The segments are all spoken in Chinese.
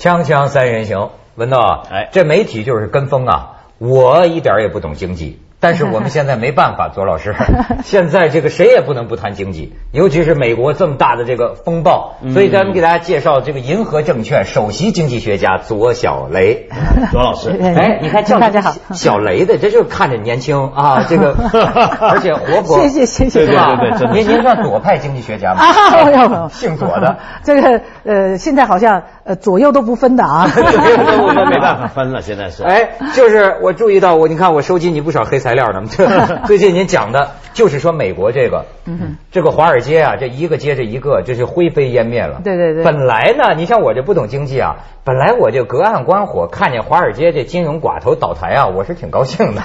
锵锵三人行，文道，哎。这媒体就是跟风啊！我一点儿也不懂经济，但是我们现在没办法，左老师，现在这个谁也不能不谈经济，尤其是美国这么大的这个风暴，所以咱们给大家介绍这个银河证券首席经济学家左小雷。左老师，哎，你看叫大家好。小雷的，这就是看着年轻啊，这个 而且活泼，谢谢谢谢。对对对对您您算左派经济学家吗？啊，姓左的。这个呃，现在好像呃左右都不分的啊。我们没办法分了，现在是。哎，就是我注意到我，你看我收集你不少黑材料呢。最近您讲的，就是说美国这个，嗯这个华尔街啊，这一个接着一个，这是灰飞烟灭了。对对对本来呢，你像我这不懂经济啊，本来我就隔岸观火，看见华尔街这金融寡头倒台啊，我是挺高兴的。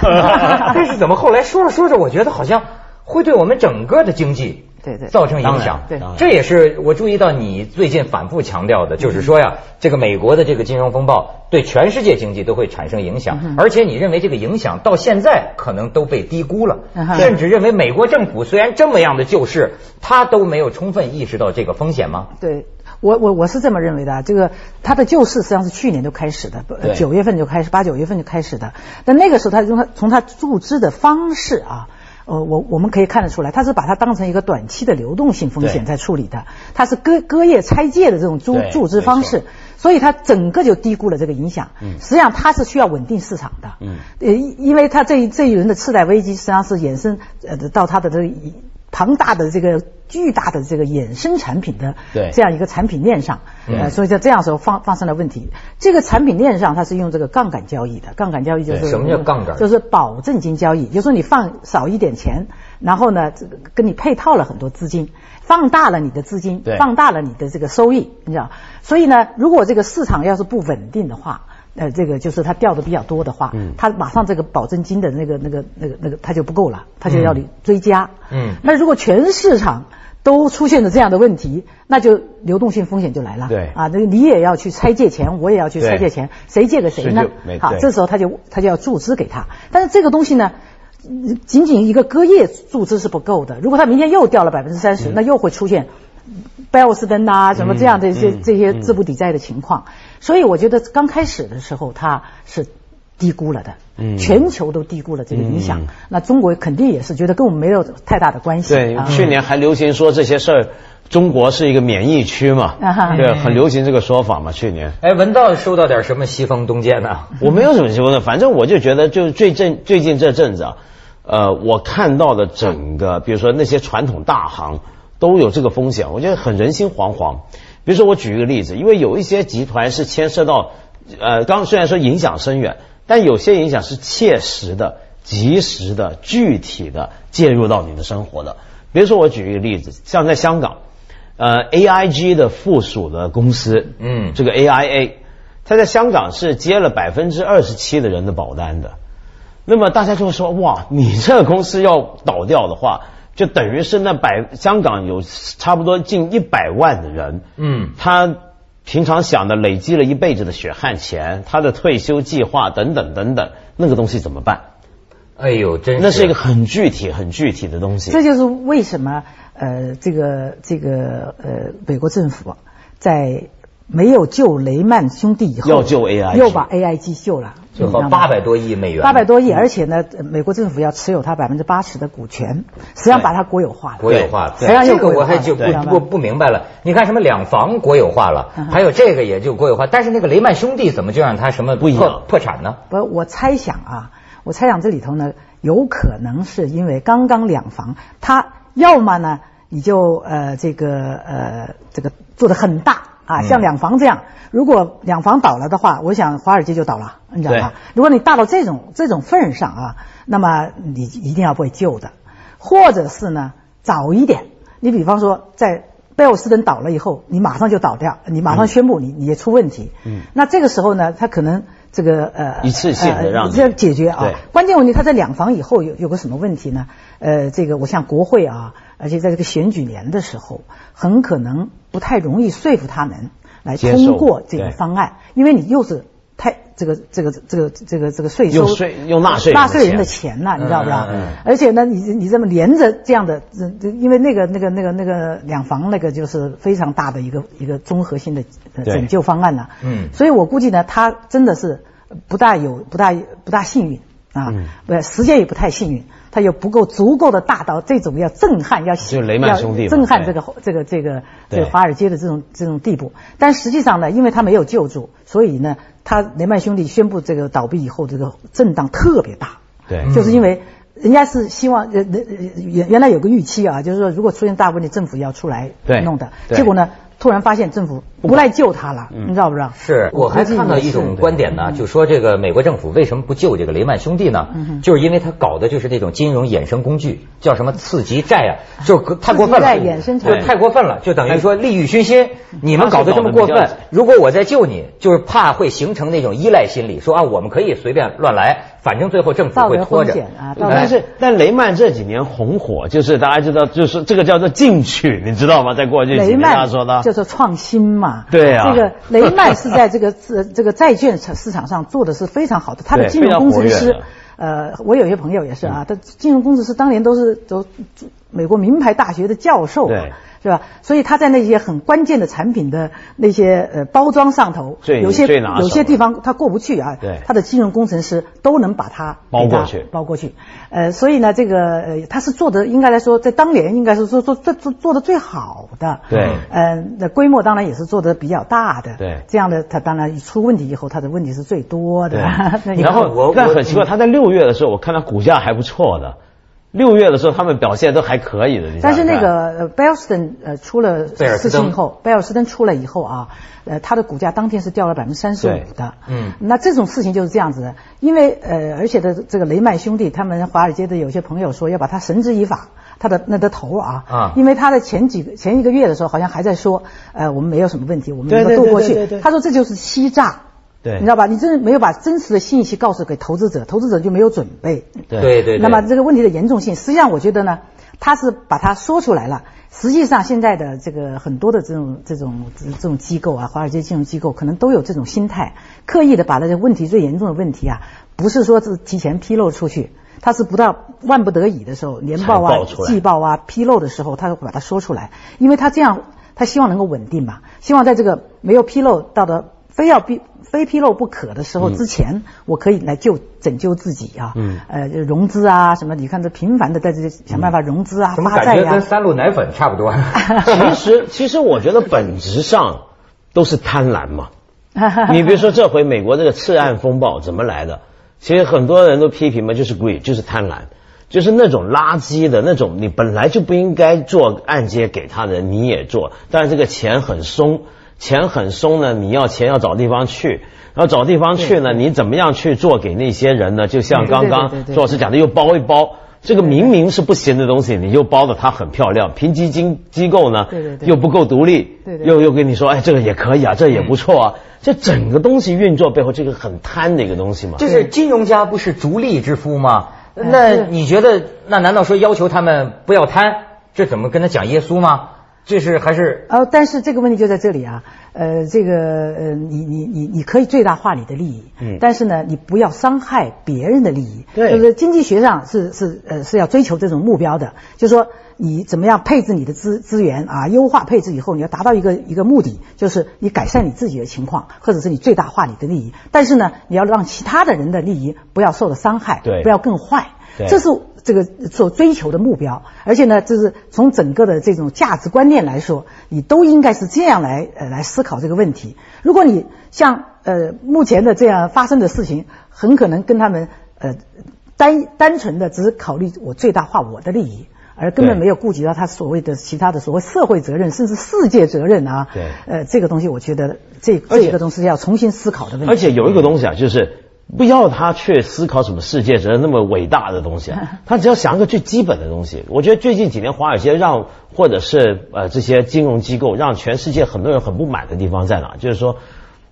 但是怎么后来说着说着，我觉得好像会对我们整个的经济。对对造成影响。对这也是我注意到你最近反复强调的，就是说呀，这个美国的这个金融风暴对全世界经济都会产生影响，而且你认为这个影响到现在可能都被低估了甚至认为美国政府虽然这么样的救市，他都没有充分意识到这个风险吗？对。我我我是这么认为的啊，这个他的救市实际上是去年就开始的，九月份就开始，八九月份就开始的。但那个时候，他从他从他注资的方式啊，呃，我我们可以看得出来，它是把它当成一个短期的流动性风险在处理的，它是割割叶拆借的这种注对注资方式，所以它整个就低估了这个影响。嗯实际上它是需要稳定市场的。嗯呃，因因为它这一这一轮的次贷危机实际上是衍生呃到它的这个庞大的这个巨大的这个衍生产品的对这样一个产品链上，嗯呃，所以在这样时候发发生了问题。这个产品链上它是用这个杠杆交易的，杠杆交易就是什么叫杠杆就是保证金交易，就是说你放少一点钱，然后呢，这个跟你配套了很多资金，放大了你的资金对，放大了你的这个收益，你知道？所以呢，如果这个市场要是不稳定的话，呃，这个就是他掉的比较多的话，嗯它马上这个保证金的那个那个那个那个他就不够了，他就要你追加。嗯那如果全市场都出现了这样的问题，那就流动性风险就来了。对啊，那你也要去拆借钱，我也要去拆借钱，谁借给谁呢？好，这时候他就他就要注资给他，但是这个东西呢？嗯仅仅一个隔夜注资是不够的，如果他明天又掉了百分之三十，那又会出现贝尔斯登啊什么这样的这嗯这些资不抵债的情况。所以我觉得刚开始的时候他是低估了的，嗯全球都低估了这个影响嗯。那中国肯定也是觉得跟我们没有太大的关系。对，啊去年还流行说这些事儿，中国是一个免疫区嘛 对，很流行这个说法嘛。去年哎，文道收到点什么西风东渐呢？我没有什么说的，反正我就觉得，就最近最近这阵子啊，呃，我看到的整个，比如说那些传统大行都有这个风险，我觉得很人心惶惶。比如说，我举一个例子，因为有一些集团是牵涉到，呃，刚虽然说影响深远，但有些影响是切实的、及时的、具体的介入到你的生活的。比如说，我举一个例子，像在香港，呃，AIG 的附属的公司，嗯这个 AIA，它在香港是接了百分之二十七的人的保单的。那么大家就会说，哇，你这个公司要倒掉的话，就等于是那百香港有差不多近一百万的人，嗯他平常想的累积了一辈子的血汗钱，他的退休计划等等等等，那个东西怎么办？哎呦，真那是一个很具体、很具体的东西。这就是为什么呃，这个这个呃，美国政府在没有救雷曼兄弟以后，要救 AIG 又把 AIG 救了，八百多亿美元，八百多亿，而且呢，呃美国政府要持有它百分之八十的股权，实际上把它国有化了。国有化实际上又这个我还就不不不明白了。你看什么两房国有化了，还有这个也就国有化，但是那个雷曼兄弟怎么就让他什么不破破产呢？不，我猜想啊，我猜想这里头呢，有可能是因为刚刚两房，它要么呢，你就呃这个呃这个做的很大啊，嗯像两房这样，如果两房倒了的话，我想华尔街就倒了，你知道吗？如果你大到这种这种份上啊，那么你一定要被救的，或者是呢早一点，你比方说在。贝尔斯登倒了以后，你马上就倒掉，你马上宣布你你也出问题。嗯那这个时候呢，他可能这个呃一次性的让你这样解决啊对。关键问题，他在两房以后有有个什么问题呢？呃，这个我像国会啊，而且在这个选举年的时候，很可能不太容易说服他们来通过这个方案，因为你又是太这个这个这个这个这个税收用税用纳税人的纳税人的钱钱呐、你知道不知道？嗯嗯嗯而且呢，你你这么连着这样的，因为那个那个那个那个两房那个就是非常大的一个一个综合性的拯救方案呐、嗯所以我估计呢，他真的是不大有不大不大幸运啊，嗯、时间也不太幸运。他又不够足够的大到这种要震撼，要就雷曼兄弟嘛要震撼这个这个这个这个华尔街的这种这种地步。但实际上呢，因为他没有救助，所以呢，他雷曼兄弟宣布这个倒闭以后，这个震荡特别大。对嗯就是因为人家是希望呃原原来有个预期啊，就是说如果出现大问题，政府要出来对弄的。对结果呢，突然发现政府不来救他了，你知道不知道？是我还看到一种观点呢，就说这个美国政府为什么不救这个雷曼兄弟呢？就是因为他搞的就是那种金融衍生工具，叫什么次级债啊，就太过分了，就太过分了，就等于说利欲熏心。你们搞得这么过分如果我再救你，就是怕会形成那种依赖心理，说啊我们可以随便乱来，反正最后政府会拖着。啊但是，但雷曼这几年红火，就是大家知道，就是这个叫做进取，你知道吗？在过去几年，大雷曼家说的，叫做创新嘛。对啊。这个雷曼是在这个这 这个债券市场上做的是非常好的，他的金融工程师。呃，我有些朋友也是啊，他金融工程师当年都是都美国名牌大学的教授嘛对，是吧？所以他在那些很关键的产品的那些呃包装上头，最有些有些地方他过不去啊，对他的金融工程师都能把它包过去包过去。呃，所以呢，这个呃，他是做的应该来说，在当年应该是说做做做做的最好的。对嗯，那规模当然也是做的比较大的。对这样的他当然出问题以后，他的问题是最多的。然后我我但很奇怪，他在六月的时候，我看他股价还不错的。六月的时候，他们表现都还可以的。但是那个呃贝尔斯登呃出了事情以后，贝尔斯登出来以后啊，呃，它的股价当天是掉了百分之三十五的。嗯那这种事情就是这样子的，因为呃，而且的这个雷曼兄弟，他们华尔街的有些朋友说要把他绳之以法，他的那的头啊，啊因为他的前几个前一个月的时候，好像还在说，呃，我们没有什么问题，我们能够渡过去。对对对对他说这就是欺诈。对你知道吧？你真的没有把真实的信息告诉给投资者，投资者就没有准备。对对对，那么这个问题的严重性，实际上我觉得呢，他是把它说出来了。实际上，现在的这个很多的这种这种这这种机构啊，华尔街金融机构可能都有这种心态，刻意的把那个问题最严重的问题啊，不是说是提前披露出去，他是不到万不得已的时候，年报啊季报啊披露的时候，他会把它说出来，因为他这样，他希望能够稳定嘛，希望在这个没有披露到的非要披非披露不可的时候之前，我可以来救拯救自己啊，嗯呃，融资啊什么，你看这频繁的在这里想办法融资啊、怎么发债呀、感觉跟三鹿奶粉差不多？其实，其实我觉得本质上都是贪婪嘛。你比如说这回美国这个次按风暴怎么来的？其实很多人都批评嘛，就是 greed，就是贪婪，就是那种垃圾的那种，你本来就不应该做按揭给他的人，你也做，但是这个钱很松，钱很松呢，你要钱要找地方去。然后找地方去呢，你怎么样去做给那些人呢？就像刚刚对对对对对周老师讲的，又包一包，这个明明是不行的东西，你又包的它很漂亮。评级金机构呢，对对对又不够独立，又又跟你说，哎，这个也可以啊，这也不错啊。这整个东西运作背后，这个很贪的一个东西嘛。就是金融家不是逐利之夫吗？嗯那你觉得，那难道说要求他们不要贪，这怎么跟他讲耶稣吗？这是还是呃，但是这个问题就在这里啊，呃，这个呃，你你你你可以最大化你的利益，嗯。但是呢，你不要伤害别人的利益，对。就是经济学上是是呃是要追求这种目标的，就是说你怎么样配置你的资资源啊，优化配置以后，你要达到一个一个目的，就是你改善你自己的情况，或者是你最大化你的利益，但是呢，你要让其他的人的利益不要受到伤害，对。不要更坏，对这是这个所追求的目标，而且呢，就是从整个的这种价值观念来说，你都应该是这样来呃来思考这个问题。如果你像呃目前的这样发生的事情，很可能跟他们呃单单纯的只是考虑我最大化我的利益。而根本没有顾及到他所谓的其他的所谓社会责任，甚至世界责任啊。对呃，这个东西我觉得这这个东西要重新思考的问题。而且有一个东西啊，就是不要他去思考什么世界责任那么伟大的东西啊，他只要想一个最基本的东西。我觉得最近几年华尔街让或者是呃这些金融机构让全世界很多人很不满的地方在哪？就是说，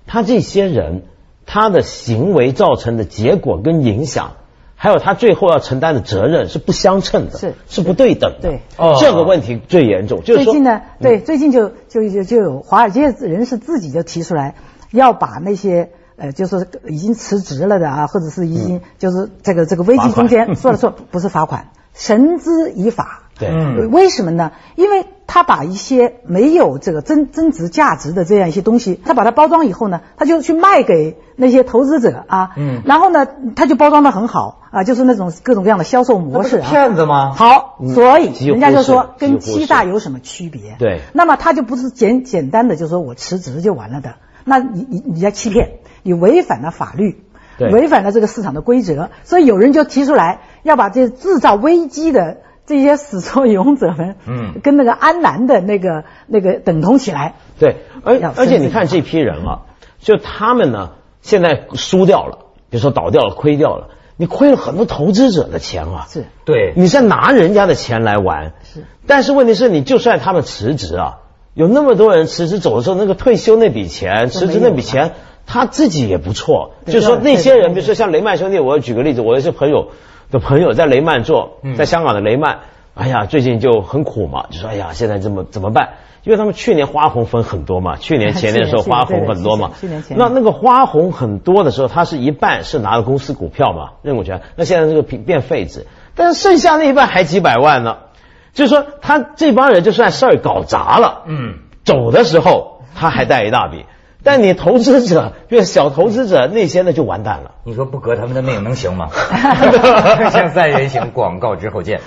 他这些人他的行为造成的结果跟影响。还有他最后要承担的责任是不相称的，是是不对等的。对哦这个问题最严重。就是说嗯最近呢，对，最近就就就就有华尔街人士自己就提出来，要把那些呃，就是已经辞职了的啊，或者是已经就是这个这个危机中间说了说 不是罚款，绳之以法。对。嗯。为什么呢？因为他把一些没有这个增增值价值的这样一些东西，他把它包装以后呢，他就去卖给那些投资者啊，嗯。然后呢，他就包装的很好啊，就是那种各种各样的销售模式啊，骗子吗？好，所以人家就说跟欺诈有什么区别？对。那么他就不是简简单的就说我辞职就完了的，那你你你在欺骗，你违反了法律。对违反了这个市场的规则，所以有人就提出来要把这制造危机的这些始作俑者们，嗯跟那个安南的那个那个等同起来。对，而而且你看这批人啊，就他们呢，现在输掉了，比如说倒掉了、亏掉了，你亏了很多投资者的钱啊。是对，你在拿人家的钱来玩。是。但是问题是你就算他们辞职啊，有那么多人辞职走的时候，那个退休那笔钱、辞职那笔钱，他自己也不错。就是说那些人，比如说像雷曼兄弟，我举个例子，我有些朋友的朋友在雷曼做，嗯。在香港的雷曼，哎呀，最近就很苦嘛，就说哎呀，现在这么怎么办？因为他们去年花红分很多嘛，去年前年的时候花红很多嘛，那那个花红很多的时候，他是一半是拿了公司股票嘛，认股权，那现在这个变变废纸，但是剩下那一半还几百万呢，就是说他这帮人就算事儿搞砸了，嗯，走的时候他还带一大笔，但你投资者，就是小投资者那些呢就完蛋了。你说不革他们的命能行吗？像三人行广告之后见。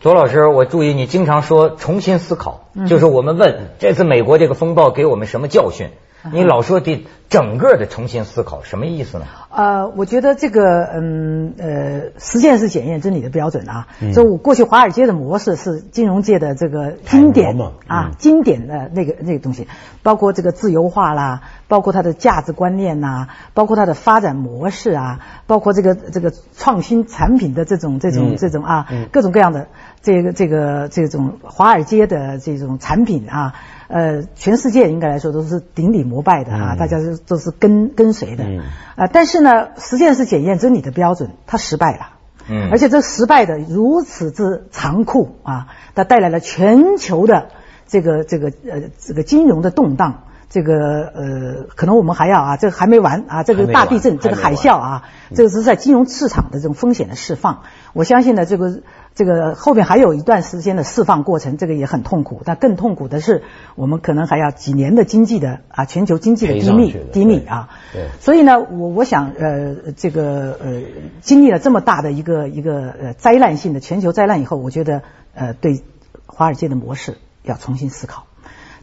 左老师，我注意你经常说重新思考，就是我们问这次美国这个风暴给我们什么教训？你老说得整个的重新思考，什么意思呢？呃，我觉得这个，嗯呃，实践是检验真理的标准啊。嗯就我过去华尔街的模式是金融界的这个经典啊嗯，经典的那个那个东西，包括这个自由化啦，包括它的价值观念呐、包括它的发展模式啊，包括这个这个创新产品的这种这种、嗯这种啊，嗯各种各样的这个这个这种华尔街的这种产品啊，呃，全世界应该来说都是顶礼膜拜的啊，嗯大家都都是跟跟随的。嗯啊，但是呢，实践是检验真理的标准，它失败了。嗯而且这失败的如此之残酷啊，它带来了全球的这个这个呃这个金融的动荡。这个呃，可能我们还要啊，这个还没完啊，这个大地震，这个海啸啊，这个是在金融市场的这种风险的释放。我相信呢，这个这个后面还有一段时间的释放过程，这个也很痛苦。但更痛苦的是，我们可能还要几年的经济的啊，全球经济的低迷低迷啊。对对所以呢，我我想，呃，这个呃，经历了这么大的一个一个呃灾难性的全球灾难以后，我觉得呃，对华尔街的模式要重新思考。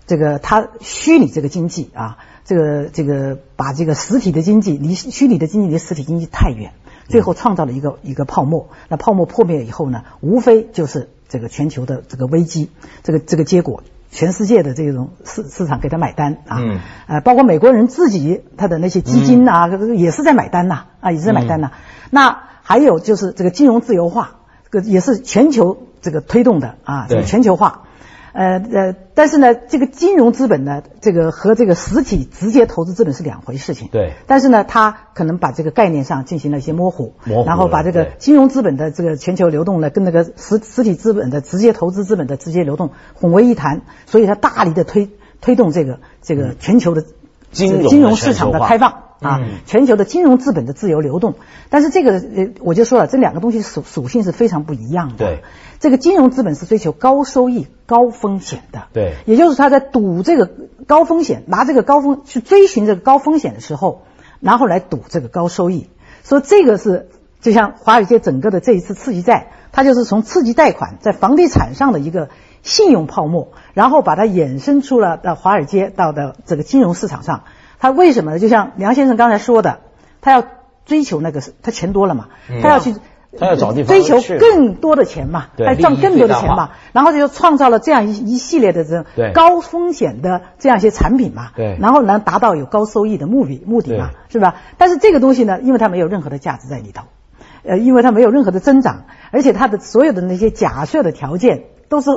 这个它虚拟这个经济啊，这个这个把这个实体的经济离虚拟的经济离实体经济太远，最后创造了一个一个泡沫。那泡沫破灭以后呢，无非就是这个全球的这个危机，这个这个结果。全世界的这种市市场给他买单啊，嗯呃，包括美国人自己他的那些基金呐、也是在买单呐、啊，也是在买单呐、那还有就是这个金融自由化，这个也是全球这个推动的啊，这个全球化。呃呃，但是呢，这个金融资本呢，这个和这个实体直接投资资本是两回事情。对。但是呢，它可能把这个概念上进行了一些模糊，模糊然后把这个金融资本的这个全球流动呢，跟那个实实体资本的直接投资资本的直接流动混为一谈，所以它大力的推推动这个这个全球的嗯金融金融市场的开放啊嗯，全球的金融资本的自由流动。但是这个呃，我就说了，这两个东西属属性是非常不一样的。对，这个金融资本是追求高收益、高风险的。对也就是他在赌这个高风险，拿这个高风去追寻这个高风险的时候，然后来赌这个高收益。所以这个是就像华尔街整个的这一次刺激债，它就是从刺激贷款在房地产上的一个信用泡沫，然后把它衍生出了到华尔街到的这个金融市场上。它为什么呢？就像梁先生刚才说的，他要追求那个他钱多了嘛，他要去。他要找地方追求更多的钱嘛，对来赚更多的钱嘛，然后就创造了这样一一系列的这种高风险的这样一些产品嘛，对然后能达到有高收益的目的目的嘛，是吧？但是这个东西呢，因为它没有任何的价值在里头，呃，因为它没有任何的增长，而且它的所有的那些假设的条件都是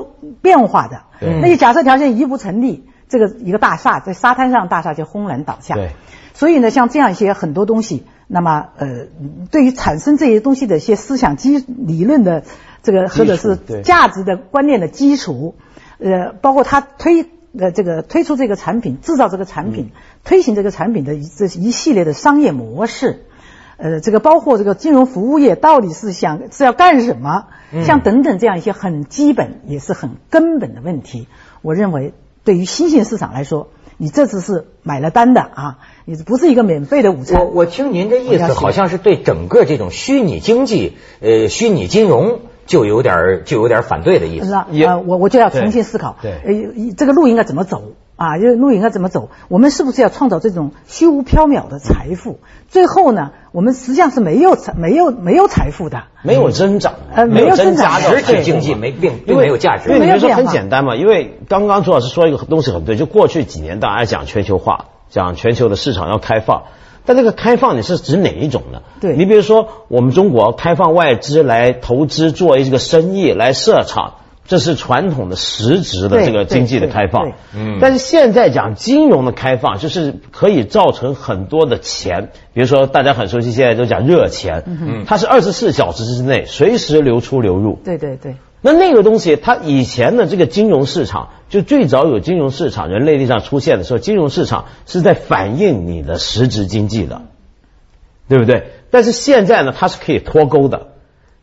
变化的，对。那些假设条件一不成立，这个一个大厦在沙滩上大厦就轰然倒下，对。所以呢，像这样一些很多东西，那么呃，对于产生这些东西的一些思想基理论的这个或者是价值的观念的基础，呃，包括他推呃这个推出这个产品、制造这个产品、推行这个产品的一这一系列的商业模式。呃，这个包括这个金融服务业到底是想是要干什么，像等等这样一些很基本也是很根本的问题，我认为对于新兴市场来说，你这次是买了单的啊，你不是一个免费的午餐。我我听您这意思，好像是对整个这种虚拟经济、呃，虚拟金融就有点儿就有点儿反对的意思。那呃，我我就要重新思考，对。呃，这个路应该怎么走啊？就是路应该怎么走？我们是不是要创造这种虚无缥缈的财富？最后呢，我们实际上是没有财没有没有财富的。没有增长，呃没有增长实体经济没并并没有价值因为你比如说很简单嘛，因为刚刚朱老师说一个东西很对，就过去几年大家讲全球化，讲全球的市场要开放，但这个开放你是指哪一种呢？对你比如说我们中国开放外资来投资做这个生意来设厂。这是传统的实质的这个经济的开放，嗯。但是现在讲金融的开放，就是可以造成很多的钱，比如说大家很熟悉，现在都讲热钱，嗯它是二十四小时之内随时流出流入，对对对，那那个东西，它以前的这个金融市场，就最早有金融市场，人类历史上出现的时候，金融市场是在反映你的实质经济的，对不对？但是现在呢，它是可以脱钩的，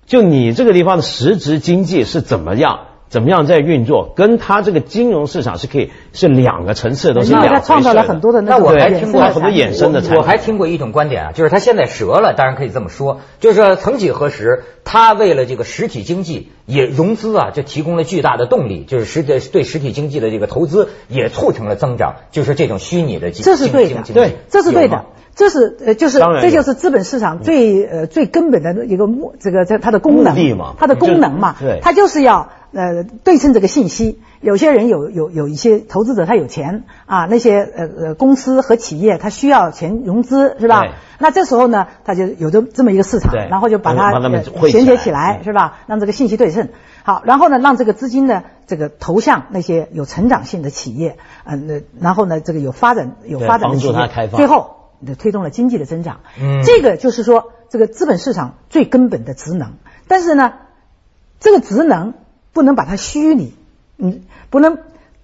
就你这个地方的实质经济是怎么样，怎么样在运作，跟它这个金融市场是可以是两个层次，都是因为它两回事创造了很多的那种我还听过衍生的很多衍生的产品。我还听过一种观点啊，就是他现在折了，当然可以这么说，就是说曾几何时，他为了这个实体经济也融资啊，就提供了巨大的动力，就是实对对实体经济的这个投资也促成了增长，就是这种虚拟的经济这是对的经经济对这是对的。这是呃，就是这就是资本市场最呃最根本的一个目这个这它的功能它的功能嘛，它就是要呃对称这个信息。有些人有有有一些投资者他有钱啊，那些呃呃公司和企业他需要钱融资是吧？那这时候呢，他就有这这么一个市场，然后就把它衔接起来嗯是吧？让这个信息对称。好，然后呢，让这个资金呢，这个投向那些有成长性的企业，嗯、呃，然后呢，这个有发展有发展的企业，最后推动了经济的增长。嗯这个就是说这个资本市场最根本的职能。但是呢，这个职能不能把它虚拟，嗯，不能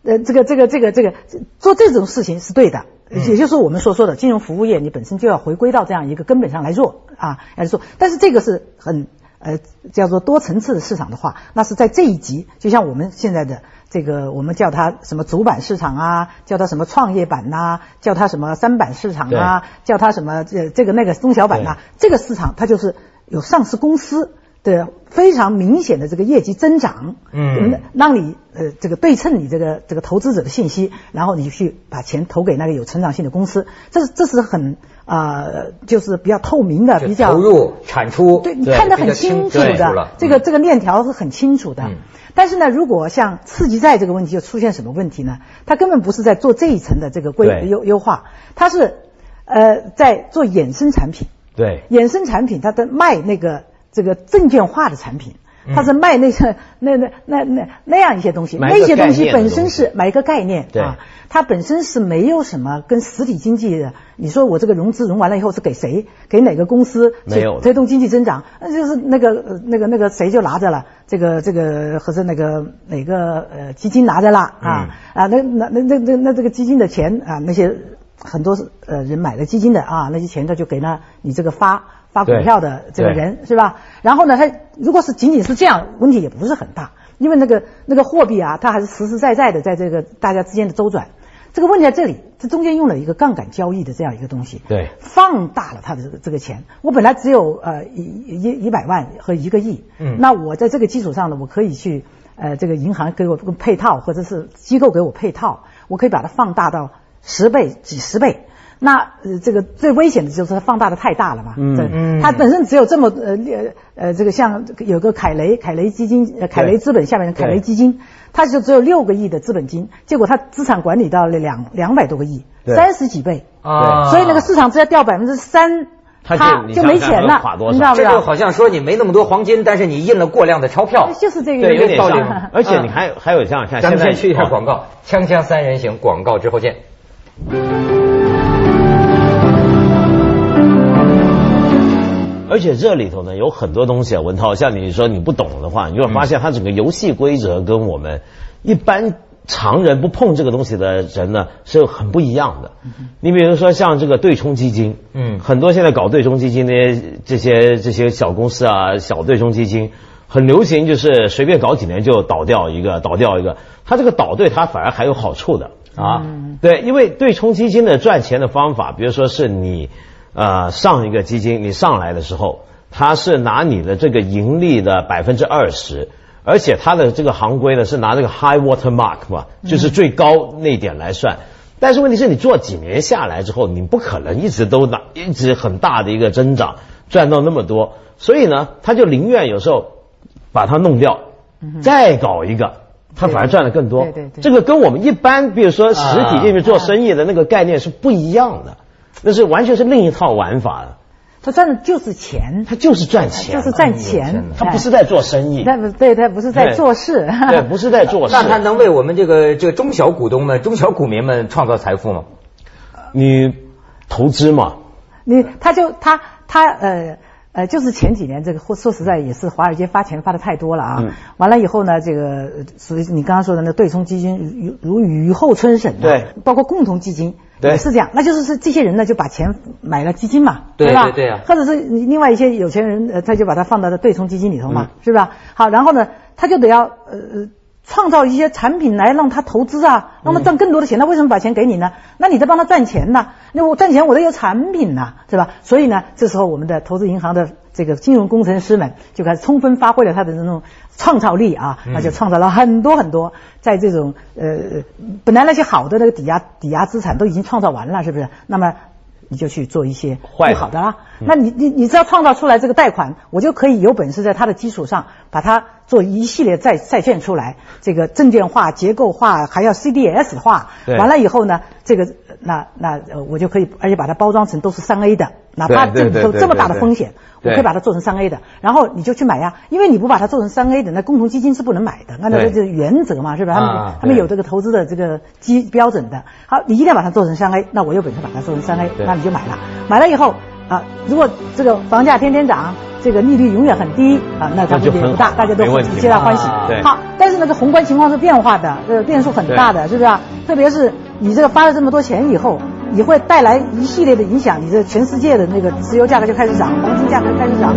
呃这个这个这个这个做这种事情是对的。也就是我们所说的金融服务业，你本身就要回归到这样一个根本上来做啊，来做。但是这个是很呃叫做多层次的市场的话，那是在这一级，就像我们现在的这个，我们叫它什么主板市场啊，叫它什么创业板呐、叫它什么三板市场啊，叫它什么这这个那个中小板呐、这个市场它就是有上市公司的非常明显的这个业绩增长，嗯，让你呃这个对称你这个这个投资者的信息，然后你就去把钱投给那个有成长性的公司，这是这是很啊、呃就是比较透明的，比较投入产出，对你看得很清楚的，这个这个链条是很清楚的。嗯。但是呢，如果像次级债这个问题就出现什么问题呢？它根本不是在做这一层的这个规优优化，它是呃在做衍生产品。对，衍生产品它的卖那个这个证券化的产品，嗯它是卖那个 那那那那那样一些东西，那些东西本身是买一个概念对啊，它本身是没有什么跟实体经济的。你说我这个融资融完了以后是给谁？给哪个公司没推动经济增长？那就是那个呃那个那个谁就拿着了，这个这个或者那个哪个呃基金拿着了啊啊那那那那那那这个基金的钱啊那些很多呃人买了基金的啊那些钱他就给了你这个发。发股票的这个人是吧？然后呢，他如果是仅仅是这样，问题也不是很大，因为那个那个货币啊，它还是实实在在的在这个大家之间的周转。这个问题在这里，这中间用了一个杠杆交易的这样一个东西，对放大了他的这个这个钱。我本来只有呃一一一百万和一个亿，嗯那我在这个基础上呢，我可以去呃这个银行给我配套，或者是机构给我配套，我可以把它放大到十倍、几十倍。那呃，这个最危险的就是它放大的太大了嘛，嗯。嗯。它本身只有这么呃呃呃，这个像有个凯雷凯雷基金，呃凯雷资本下面的凯雷基金，它就只有六个亿的资本金，结果它资产管理到了两两百多个亿，三十几倍，啊，所以那个市场只要掉百分之三，它就没钱了你知道不知道？这就好像说你没那么多黄金，但是你印了过量的钞票，就是这个对，有点道理像。而且你还还有这样看，咱们现在先去一下哦广告，锵锵三人行，广告之后见。而且这里头呢有很多东西啊，文涛，像你说你不懂的话，你就会发现它整个游戏规则跟我们一般常人不碰这个东西的人呢是很不一样的。你比如说像这个对冲基金，嗯很多现在搞对冲基金的这些这些小公司啊，小对冲基金很流行，就是随便搞几年就倒掉一个，倒掉一个。它这个倒对它反而还有好处的啊。对，因为对冲基金的赚钱的方法，比如说是你呃上一个基金你上来的时候，他是拿你的这个盈利的百分之二十。而且他的这个行规呢是拿这个 high water mark 嘛，就是最高那点来算。但是问题是你做几年下来之后，你不可能一直都拿一直很大的一个增长，赚到那么多。所以呢，他就宁愿有时候把它弄掉，再搞一个，他反而赚的更多。对对对这个跟我们一般比如说实体进去做生意的那个概念是不一样的，那是完全是另一套玩法了。他赚的就是钱，他就是赚钱，就是赚钱天，他不是在做生意。他不对，他不是在做事，对，不是在做事。那他能为我们这个这个中小股东们、中小股民们创造财富吗？你投资嘛，你他就他他呃呃，就是前几年这个，或说实在也是华尔街发钱发的太多了啊。嗯完了以后呢，这个呃属于你刚刚说的那对冲基金如如雨后春笋、啊，对，包括共同基金。对也是这样，那就是是这些人呢就把钱买了基金嘛，对吧？对对啊或者是另外一些有钱人，呃，他就把它放到对冲基金里头嘛，嗯是吧？好，然后呢，他就得要呃呃创造一些产品来让他投资啊，让他赚更多的钱。那为什么把钱给你呢？那你在帮他赚钱呢？那我赚钱我得有产品呐，是吧？所以呢，这时候我们的投资银行的这个金融工程师们就开始充分发挥了他的那种创造力啊，那就创造了很多很多，在这种呃本来那些好的那个抵押抵押资产都已经创造完了，是不是？那么你就去做一些不好的啦。那你你你只要创造出来这个贷款，我就可以有本事在它的基础上把它做一系列再再券出来，这个证券化、结构化，还要 CDS 化。完了以后呢，这个那那呃我就可以，而且把它包装成都是三 A 的，哪怕这里头这么大的风险，我可以把它做成三 A 的，然后你就去买呀，因为你不把它做成三 A 的，那共同基金是不能买的，按照对这个原则嘛，是吧？他们、啊他们有这个投资的这个基标准的。好，你一定要把它做成三 A，那我有本事把它做成三 A，那你就买了。买了以后啊，如果这个房价天天涨，这个利率永远很低啊，那它问题也不大，大家都皆大欢喜。好，但是呢，这宏观情况是变化的，呃，变数很大的，是不是啊？特别是你这个发了这么多钱以后，你会带来一系列的影响，你这全世界的那个石油价格就开始涨，黄金价格开始涨。